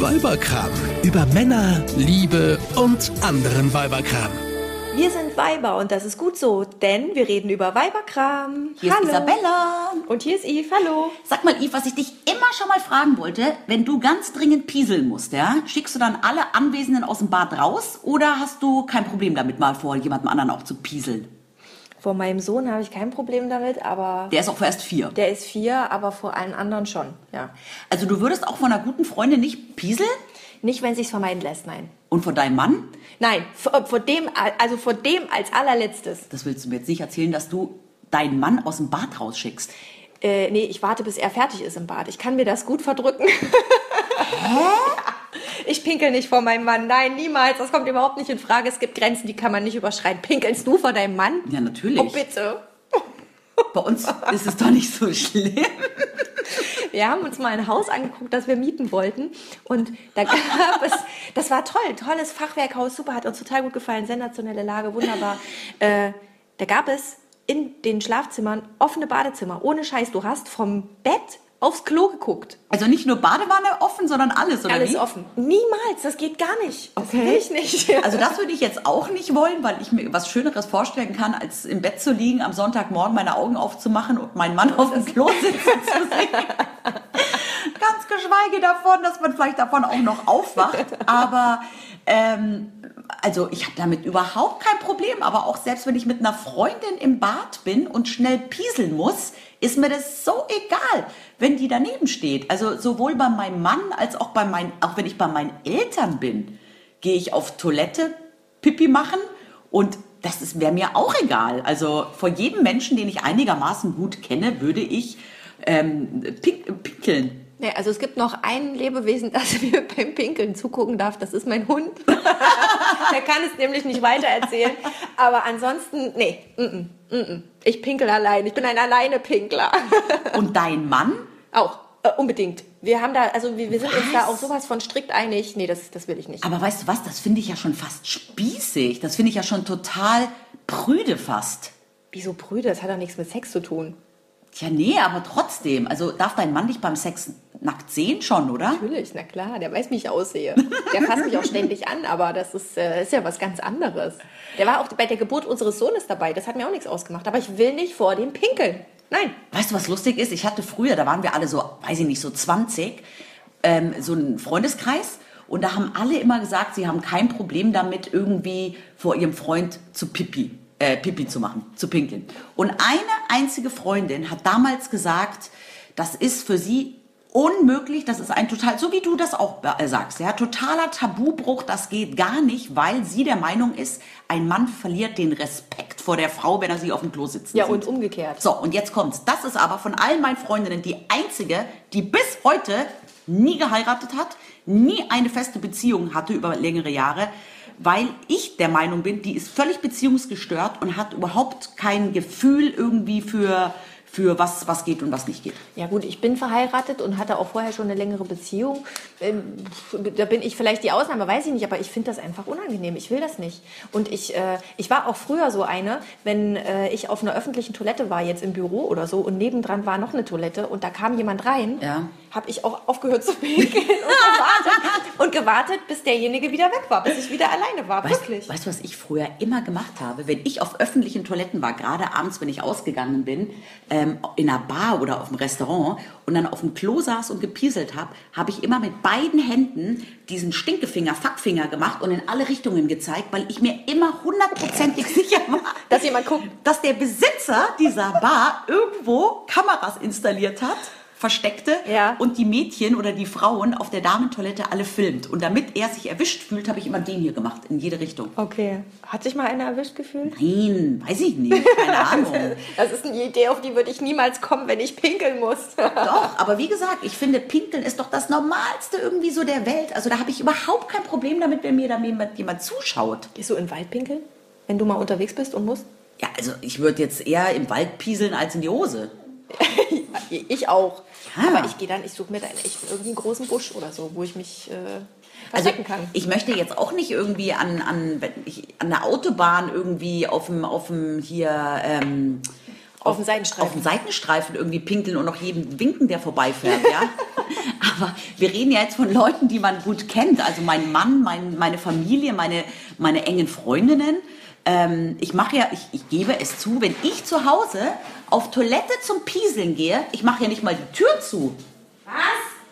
Weiberkram. Über Männer, Liebe und anderen Weiberkram. Wir sind Weiber und das ist gut so, denn wir reden über Weiberkram. Hier hallo. ist Isabella. Und hier ist Yves, hallo. Sag mal, Yves, was ich dich immer schon mal fragen wollte, wenn du ganz dringend pieseln musst, ja, schickst du dann alle Anwesenden aus dem Bad raus oder hast du kein Problem damit, mal vor jemandem anderen auch zu pieseln? Vor meinem Sohn habe ich kein Problem damit, aber Der ist auch erst vier. der ist vier, aber vor allen anderen schon, ja. Also du würdest auch von einer guten Freundin nicht pieseln? Nicht, wenn sich's vermeiden lässt, nein. Und von deinem Mann? Nein, vor, vor dem, also vor dem als allerletztes. Das willst du mir jetzt nicht erzählen, dass du deinen Mann aus dem Bad rausschickst. Äh, nee, ich warte, bis er fertig ist im Bad. Ich kann mir das gut verdrücken. Ich pinkel nicht vor meinem Mann. Nein, niemals. Das kommt überhaupt nicht in Frage. Es gibt Grenzen, die kann man nicht überschreiten. Pinkelst du vor deinem Mann? Ja, natürlich. Oh, bitte. Bei uns ist es doch nicht so schlimm. Wir haben uns mal ein Haus angeguckt, das wir mieten wollten. Und da gab es, das war toll, tolles Fachwerkhaus, super, hat uns total gut gefallen, sensationelle Lage, wunderbar. Äh, da gab es in den Schlafzimmern offene Badezimmer. Ohne Scheiß, du hast vom Bett aufs Klo geguckt. Also nicht nur Badewanne offen, sondern alles, oder Alles wie? offen. Niemals, das geht gar nicht. Das Okay. will ich nicht. Also das würde ich jetzt auch nicht wollen, weil ich mir was Schöneres vorstellen kann, als im Bett zu liegen, am Sonntagmorgen meine Augen aufzumachen und meinen Mann auf dem Klo sitzen zu sehen. Ganz geschweige davon, dass man vielleicht davon auch noch aufwacht. Aber ähm, also ich habe damit überhaupt kein Problem. Aber auch selbst wenn ich mit einer Freundin im Bad bin und schnell pieseln muss, ist mir das so egal, wenn die daneben steht. Also sowohl bei meinem Mann als auch bei meinen, auch wenn ich bei meinen Eltern bin, gehe ich auf Toilette, Pipi machen und das wäre mir auch egal. Also vor jedem Menschen, den ich einigermaßen gut kenne, würde ich ähm, pink, pinkeln. Nee, also es gibt noch ein Lebewesen, das mir beim Pinkeln zugucken darf. Das ist mein Hund. Der kann es nämlich nicht weitererzählen. Aber ansonsten, nee, mm -mm, ich pinkel allein. Ich bin ein Alleine-Pinkler. Und dein Mann? Auch, äh, unbedingt. Wir haben da, also wir, wir sind uns Was? da auch sowas von strikt einig. Nee, das, das will ich nicht. Aber weißt du was, das finde ich ja schon fast spießig. Das finde ich ja schon total prüde fast. Wieso Brüder? Das hat doch nichts mit Sex zu tun. Tja, nee, aber trotzdem. Also darf dein Mann dich beim Sex nackt sehen schon, oder? Natürlich, na klar, der weiß, wie ich aussehe. Der fasst mich auch ständig an, aber das ist, äh, ist ja was ganz anderes. Der war auch bei der Geburt unseres Sohnes dabei, das hat mir auch nichts ausgemacht. Aber ich will nicht vor dem pinkeln. Nein. Weißt du, was lustig ist? Ich hatte früher, da waren wir alle so, weiß ich nicht, so 20, ähm, so einen Freundeskreis. Und da haben alle immer gesagt, sie haben kein Problem damit, irgendwie vor ihrem Freund zu pipi, äh, pipi zu machen, zu pinkeln. Und eine einzige Freundin hat damals gesagt, das ist für sie unmöglich, das ist ein total, so wie du das auch äh, sagst, ja, totaler Tabubruch, das geht gar nicht, weil sie der Meinung ist, ein Mann verliert den Respekt vor der Frau, wenn er sie auf dem Klo sitzen Ja, sieht. und umgekehrt. So, und jetzt kommt's. Das ist aber von allen meinen Freundinnen die einzige, die bis heute nie geheiratet hat, nie eine feste Beziehung hatte über längere Jahre, weil ich der Meinung bin, die ist völlig beziehungsgestört und hat überhaupt kein Gefühl irgendwie für, für was, was geht und was nicht geht. Ja gut, ich bin verheiratet und hatte auch vorher schon eine längere Beziehung. Ähm, Da bin ich vielleicht die Ausnahme, weiß ich nicht, aber ich finde das einfach unangenehm. Ich will das nicht. Und ich, äh, ich war auch früher so eine, wenn äh, ich auf einer öffentlichen Toilette war, jetzt im Büro oder so, und nebendran war noch eine Toilette und da kam jemand rein, Ja. Habe ich auch aufgehört zu pinkeln und gewartet, und gewartet, bis derjenige wieder weg war, bis ich wieder alleine war. Wirklich. Weißt du, was ich früher immer gemacht habe? Wenn ich auf öffentlichen Toiletten war, gerade abends, wenn ich ausgegangen bin, ähm, in einer Bar oder auf dem Restaurant und dann auf dem Klo saß und gepieselt habe, habe ich immer mit beiden Händen diesen Stinkefinger, Fackfinger gemacht und in alle Richtungen gezeigt, weil ich mir immer hundertprozentig sicher war, Dass jemand guckt. dass der Besitzer dieser Bar irgendwo Kameras installiert hat, versteckte Ja. und die Mädchen oder die Frauen auf der Damentoilette alle filmt. Und damit er sich erwischt fühlt, habe ich immer den hier gemacht, in jede Richtung. Okay. Hat sich mal einer erwischt gefühlt? Nein, weiß ich nicht, keine Ahnung. Das ist eine Idee, auf die würde ich niemals kommen, wenn ich pinkeln muss. Doch, aber wie gesagt, ich finde, Pinkeln ist doch das Normalste irgendwie so der Welt. Also da habe ich überhaupt kein Problem damit, wenn mir da jemand, jemand zuschaut. Gehst du in den Wald pinkeln, wenn du mal unterwegs bist und musst? Ja, also ich würde jetzt eher im Wald pieseln als in die Hose. Ich auch. Ja. Aber ich gehe dann, ich suche mir dann echt irgendwie einen großen Busch oder so, wo ich mich äh, Also verstecken kann. ich möchte jetzt auch nicht irgendwie an, an, an der Autobahn irgendwie auf dem, auf dem hier ähm, Auf dem Seitenstreifen. auf dem Seitenstreifen irgendwie pinkeln und noch jedem winken, der vorbeifährt, ja. Aber wir reden ja jetzt von Leuten, die man gut kennt. Also mein Mann, mein, meine Familie, meine, meine engen Freundinnen. Ähm, ich mache ja, ich, ich gebe es zu, wenn ich zu Hause auf Toilette zum Pieseln gehe, ich mache ja nicht mal die Tür zu. Was?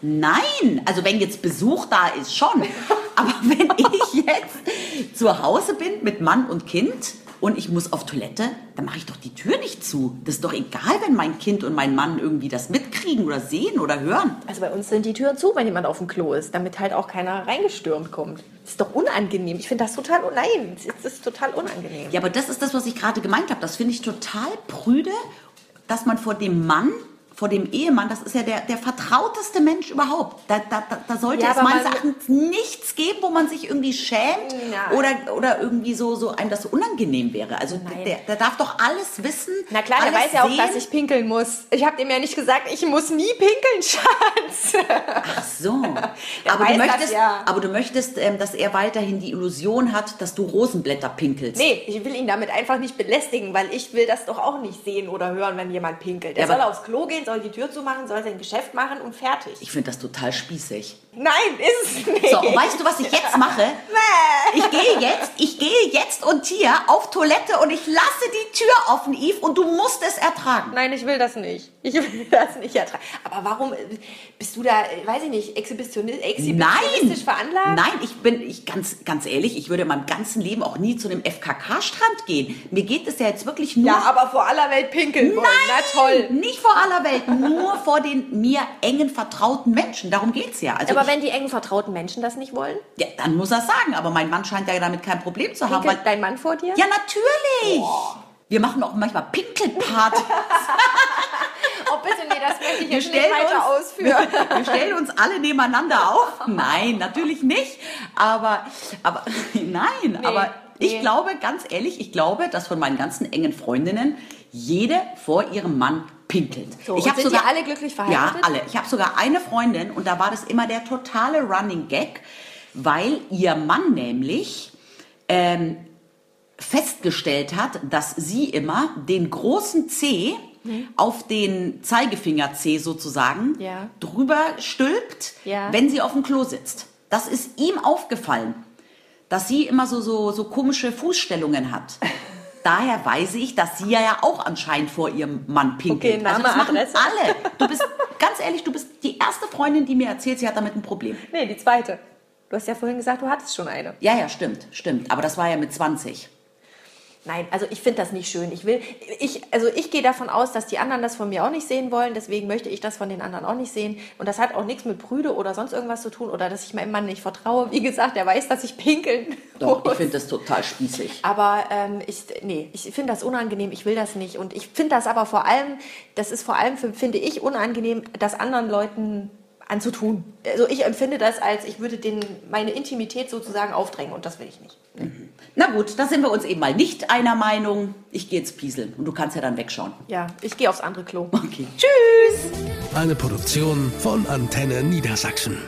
Nein, also wenn jetzt Besuch da ist, schon. Aber wenn ich jetzt zu Hause bin mit Mann und Kind und ich muss auf Toilette, dann mache ich doch die Tür nicht zu. Das ist doch egal, wenn mein Kind und mein Mann irgendwie das mitkriegen oder sehen oder hören. Also bei uns sind die Türen zu, wenn jemand auf dem Klo ist, damit halt auch keiner reingestürmt kommt. Das ist doch unangenehm. Ich finde das total, nein, das ist total unangenehm. Ja, aber das ist das, was ich gerade gemeint habe. Das finde ich total prüde, dass man vor dem Mann vor dem Ehemann, das ist ja der, der vertrauteste Mensch überhaupt. Da, da, da- sollte Ja, es meines Erachtens nichts geben, wo man sich irgendwie schämt oder, oder irgendwie so, so einem das so unangenehm wäre. Also Nein. der, der darf doch alles wissen. Na klar, der weiß ja auch, sehen. dass ich pinkeln muss. Ich habe dem ja nicht gesagt, ich muss nie pinkeln, Schatz. Ach so. Aber, du das möchtest, ja. aber du möchtest, ähm, dass er weiterhin die Illusion hat, dass du Rosenblätter pinkelst. Nee, ich will ihn damit einfach nicht belästigen, weil ich will das doch auch nicht sehen oder hören, wenn jemand pinkelt. Der Ja, soll aufs Klo gehen, soll die Tür zumachen, soll sein Geschäft machen und fertig. Ich finde das total spießig. Nein, ist es nicht. So, und weißt du, was ich jetzt mache? Ich gehe jetzt, ich gehe jetzt und hier auf Toilette und ich lasse die Tür offen, Yves, und du musst es ertragen. Nein, ich will das nicht. Ich will das nicht ertragen. Aber warum äh, bist du da, äh, weiß ich nicht, exhibitioni- exhibitionistisch veranlagt? Nein, ich bin, ich ganz, ganz ehrlich, ich würde in meinem ganzen Leben auch nie zu einem FKK-Strand gehen. Mir geht es ja jetzt wirklich nur. Ja, aber vor aller Welt pinkeln wollen. Na toll. Nicht vor aller Welt, nur vor den mir engen vertrauten Menschen. Darum geht's ja. Also Aber wenn die engen vertrauten Menschen das nicht wollen, Ja, dann muss er sagen, aber mein Mann scheint ja damit kein Problem zu haben. pinkelt dein Mann vor dir? ja, natürlich. Wir machen auch manchmal Pinkelparty. Oh, bitte, nee, das möchte ich Wir jetzt nicht weiter uns, ausführen. wir stellen uns alle nebeneinander auf. Nein, natürlich nicht. Aber, aber nein, aber ich nee. glaube, ganz ehrlich, ich glaube, dass von meinen ganzen engen Freundinnen jede vor ihrem Mann pinkelt. So, ich und hab sind die alle glücklich verheiratet? Ja, alle. Ich habe sogar eine Freundin und da war das immer der totale Running Gag, weil ihr Mann nämlich ähm, festgestellt hat, dass sie immer den großen C auf den Zeigefinger C sozusagen Ja. drüber stülpt, Ja. wenn sie auf dem Klo sitzt. Das ist ihm aufgefallen, dass sie immer so, so, so komische Fußstellungen hat. Daher weiß ich, dass sie ja auch anscheinend vor ihrem Mann pinkelt. Okay, Name, also das machen Adresse. alle. Du bist, ganz ehrlich, du bist die erste Freundin, die mir erzählt, sie hat damit ein Problem. Nee, die zweite. Du hast ja vorhin gesagt, du hattest schon eine. Ja, ja, stimmt, stimmt. Aber das war ja mit 20. Nein, also ich finde das nicht schön. Ich will, ich, also ich gehe davon aus, dass die anderen das von mir auch nicht sehen wollen. Deswegen möchte ich das von den anderen auch nicht sehen. Und das hat auch nichts mit Brüde oder sonst irgendwas zu tun oder dass ich meinem Mann nicht vertraue. Wie gesagt, er weiß, dass ich pinkeln Doch, ich muss. finde das total spießig. Aber ähm, ich, nee, ich finde das unangenehm, ich will das nicht. Und ich finde das aber vor allem, das ist vor allem, für, finde ich, unangenehm, das anderen Leuten anzutun. Also ich empfinde das als, ich würde denen meine Intimität sozusagen aufdrängen und das will ich nicht. Na gut, da sind wir uns eben mal nicht einer Meinung. Ich gehe jetzt pieseln und du kannst ja dann wegschauen. Ja, ich gehe aufs andere Klo. Okay. Tschüss! Eine Produktion von Antenne Niedersachsen.